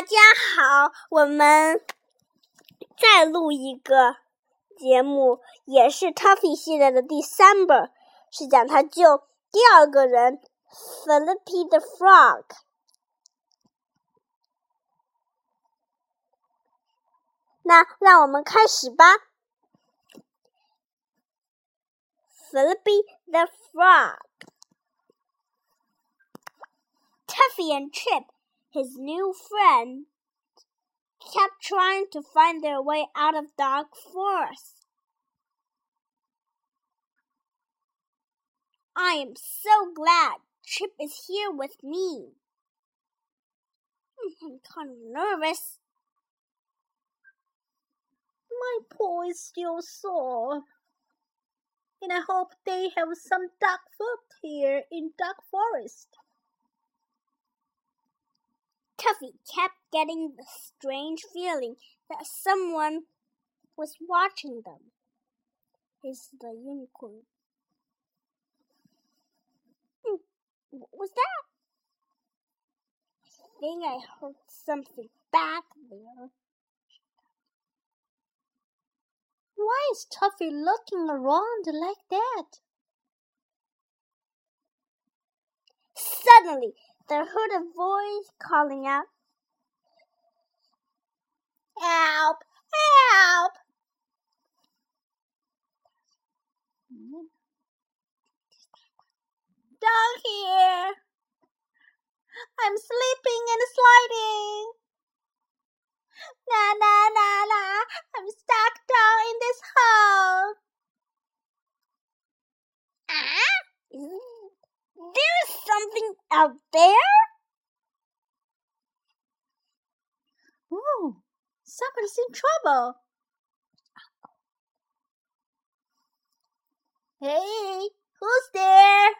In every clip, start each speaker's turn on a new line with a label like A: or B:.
A: 大家好，我们再录一个节目，也是 Tuffy 系列的第三本，是讲他救第二个人 Philippi the Frog。那让我们开始吧。Philippi the Frog。Tuffy and Chip his new friend, kept trying to find their way out of Dark Forest. I am so glad Chip is here with me. I'm kind of nervous.
B: My paw is still sore. And I hope they have some duck food here in Dark Forest.
A: Tuffy kept getting the strange feeling that someone was watching them. Is the unicorn. Hmm, what was that? I think I heard something back there.
B: Why is Tuffy looking around like that?
A: Suddenly, they heard a voice calling out, Help! Help!
B: Down here! I'm sleeping and sliding! Na na na na! I'm stuck down in this hole!
A: Ah! There's something out there?
B: Ooh, somebody's in trouble. Hey, who's there?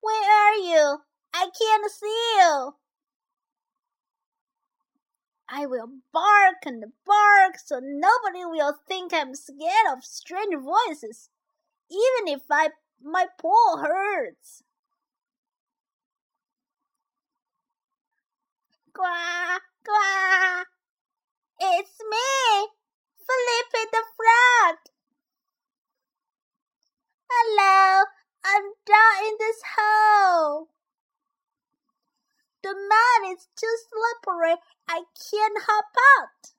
B: Where are you? I can't see you. I will bark and bark so nobody will think I'm scared of strange voices, even if I my paw hurts. Quack, quack. It's me, Felipe the Frog. Hello, I'm down in this hole. The mud is too slippery. I can't hop out.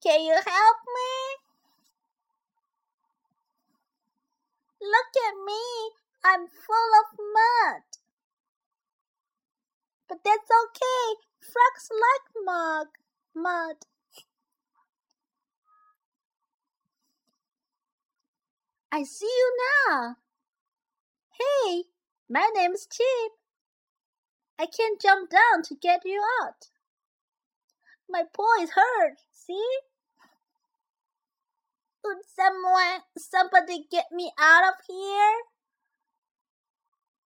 B: Can you help me? Look at me. I'm full of mud. But that's okay. Frogs like mud. Mud. I see you now. Hey, my name's Chip. I can't jump down to get you out. My paw is hurt, see? Would someone, somebody get me out of here?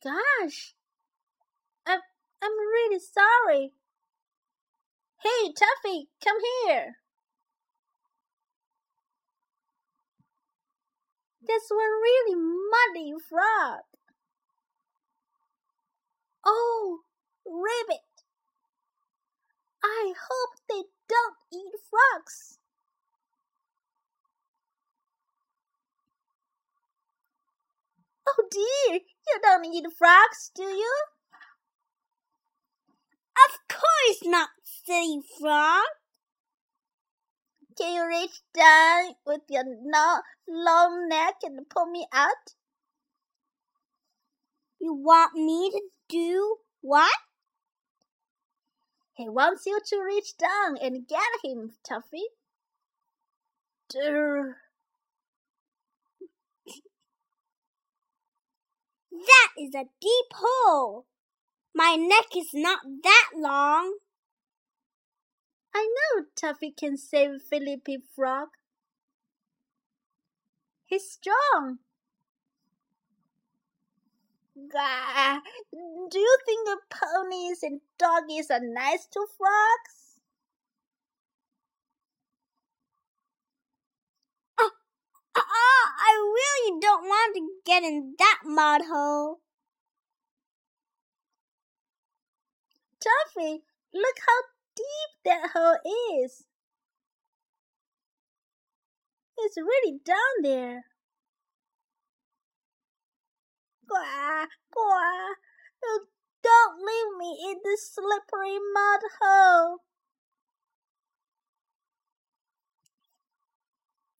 B: Gosh, I'm, I'm really sorry. Hey, Tuffy, come here. That's one really muddy frog. Oh, Ribbit. I hope they don't eat frogs. Oh dear, you don't eat frogs, do you?
A: Of course not, silly frog.
B: Can you reach down with your long neck and pull me out?
A: You want me to do what?
B: He wants you to reach down and get him, Tuffy.
A: That is a deep hole. My neck is not that long.
B: I know Tuffy can save Felipe Frog. He's strong. Gah. Do you think the ponies and doggies are nice to frogs?
A: Oh, oh, I really don't want to get in that mud hole.
B: Tuffy, Look how deep that hole is. It's really down there. Quack, quack. Don't leave me in this slippery mud hole.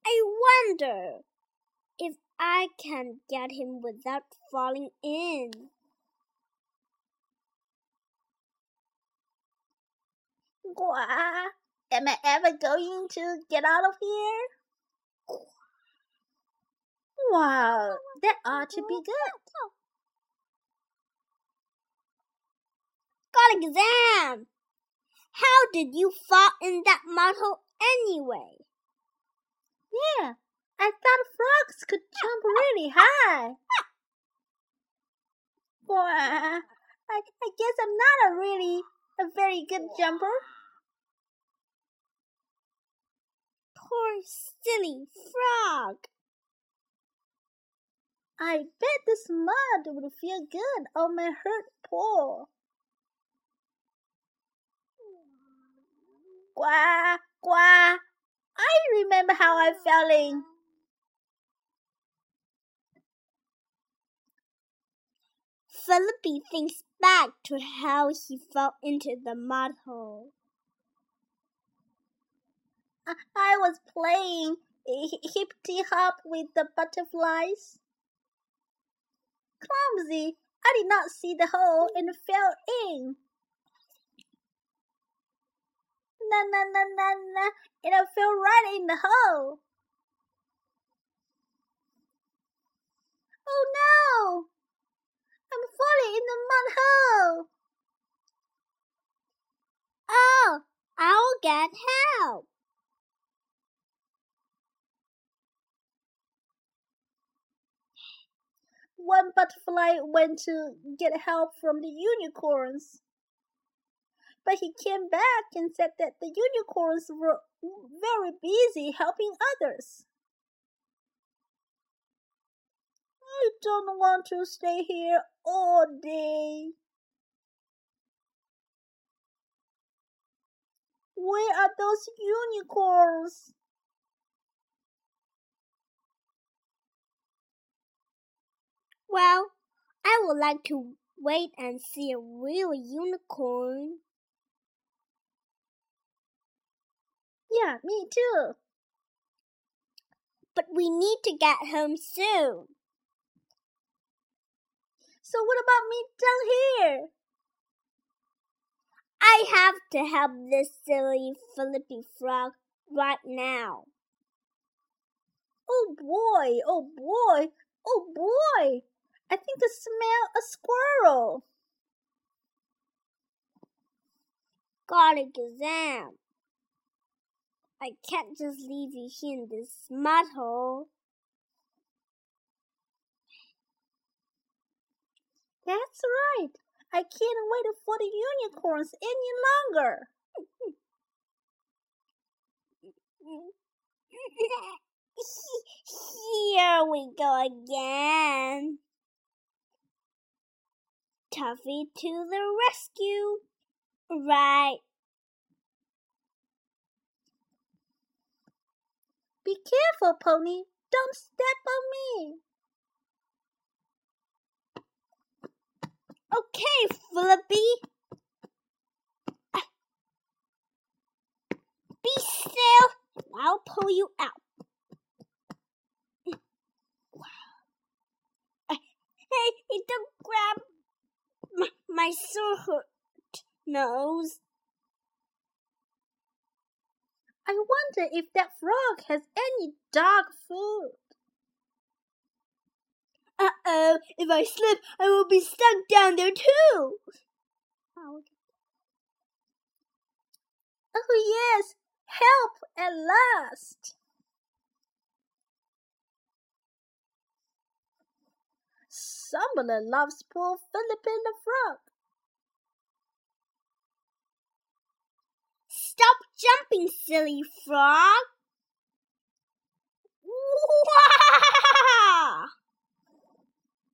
A: I wonder if I can get him without falling in.
B: Quack. Am I ever going to get out of here? Wow, that ought to be good.
A: Got exam! How did you fall in that mud hole anyway?
B: Yeah, I thought frogs could jump really high. Well, I, I guess I'm not a really a very good jumper.
A: Poor silly frog.
B: I bet this mud would feel good on my hurt paw. Quack, quack. I remember how I fell in.
A: Felipe thinks back to how he fell into the mud hole.
B: I was playing hippity hop with the butterflies. Clumsy, I did not see the hole and fell in. Na na na na na, and I fell right in the hole. Oh no! I'm falling in the mud hole.
A: Oh, I'll get help.
B: One butterfly went to get help from the unicorns. But he came back and said that the unicorns were very busy helping others. I don't want to stay here all day. Where are those unicorns?
A: Well, I would like to wait and see a real unicorn.
B: Yeah, me too.
A: But we need to get home soon.
B: So what about me down here?
A: I have to help this silly Flippy frog right now.
B: Oh boy, oh boy, oh boy! I think I smell a squirrel.
A: Got exam. I can't just leave you here in this mud hole.
B: That's right. I can't wait for the unicorns any longer.
A: Here we go again. Tuffy to the rescue. Right.
B: Be careful, Pony. Don't step on me.
A: Okay, Felipe. Be still, I'll pull you out. Hey, don't grab my, my sore nose.
B: I wonder if that frog has any dog food.
A: Uh oh, if I slip, I will be stuck down there too.
B: Oh, yes, help at last. Somebody loves poor Philip Philippine the frog.
A: Stop jumping, silly frog. Wah!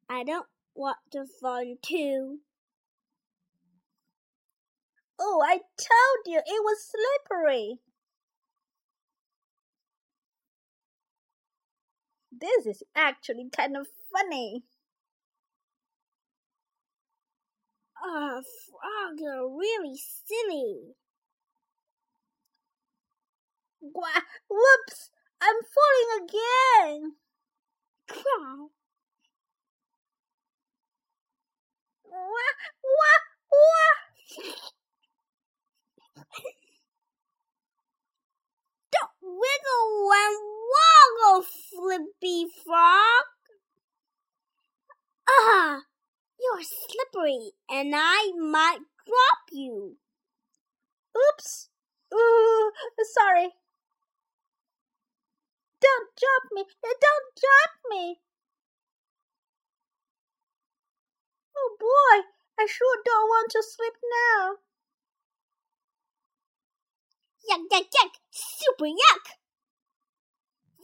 A: I don't want to fall too.
B: Oh, I told you it was slippery. This is actually kind of funny.
A: Ah, frogs are really silly.
B: Whoops! I'm falling again. Wah, wah.
A: Don't wiggle and woggle, Flippy Frog. Ah, you're slippery, and I might drop you.
B: Oops. Ooh, sorry. Don't drop me! Don't drop me! Oh boy, I sure don't want to sleep now.
A: Yuck, yuck, yuck! Super yuck!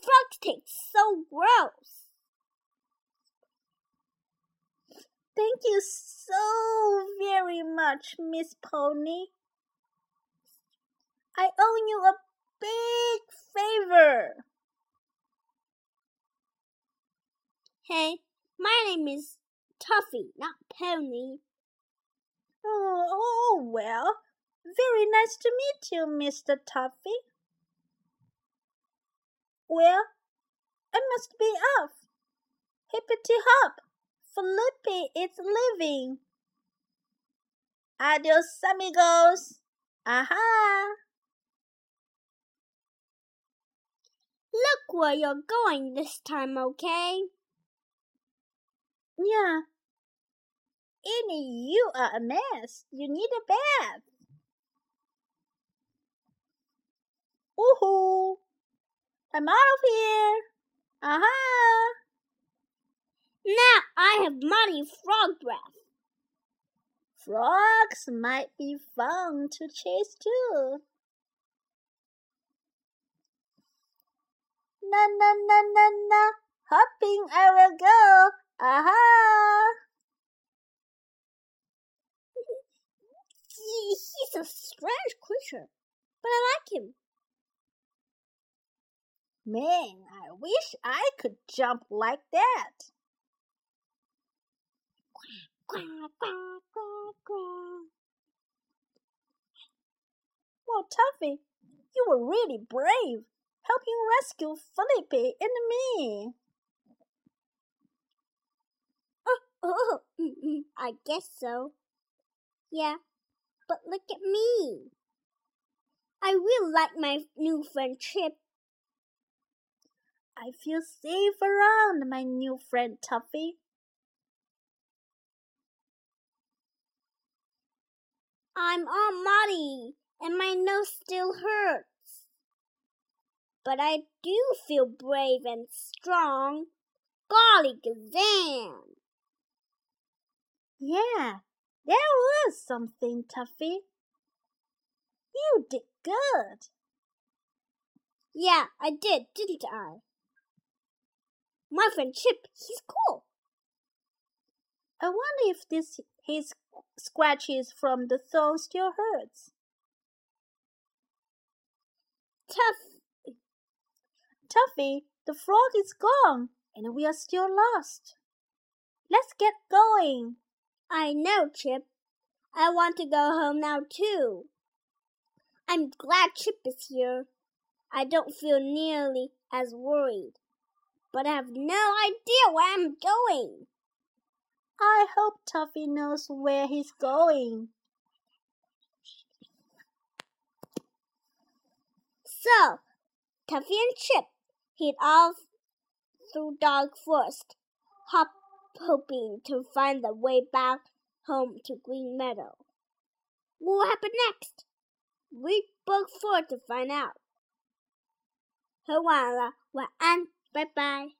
A: Frogs taste so gross.
B: Thank you so very much, Miss Pony. I owe you a big favor.
A: Hey, my name is Tuffy, not Pony.
B: Oh, oh, well, very nice to meet you, Mr. Tuffy. Well, I must be off. Hippity hop, Flippy is leaving. Adios, amigos. Aha!
A: Look where you're going this time, okay?
B: Yeah. Annie, you are a mess. You need a bath. Woohoo! I'm out of here. Aha! Uh-huh.
A: Now I have muddy frog breath.
B: Frogs might be fun to chase too. Na na na na na, hopping I will go. Aha!
A: He's a strange creature, but I like him.
B: Man, I wish I could jump like that.
A: Quack, quack, quack, quack,
B: Well, Tuffy, you were really brave, helping rescue Felipe and me.
A: Oh, I guess so. Yeah, but look at me. I really like my new friend Chip.
B: I feel safe around my new friend Tuffy.
A: I'm all muddy and my nose still hurts. But I do feel brave and strong. Golly gazam!
B: Yeah, there was something, Tuffy. You did good.
A: Yeah, I did, didn't I? My friend Chip, he's cool.
B: I wonder if this his scratches from the thorn still hurts.
A: Tough.
B: Tuffy, the frog is gone, and we are still lost. Let's get going.
A: I know, Chip. I want to go home now, too. I'm glad Chip is here. I don't feel nearly as worried, but I have no idea where I'm going.
B: I hope Tuffy knows where he's going.
A: So, Tuffy and Chip head off through Dark Forest, hop hoping to find the way back home to Green Meadow. What will happen next? Read book four to find out. 喝完了，晚安，拜拜。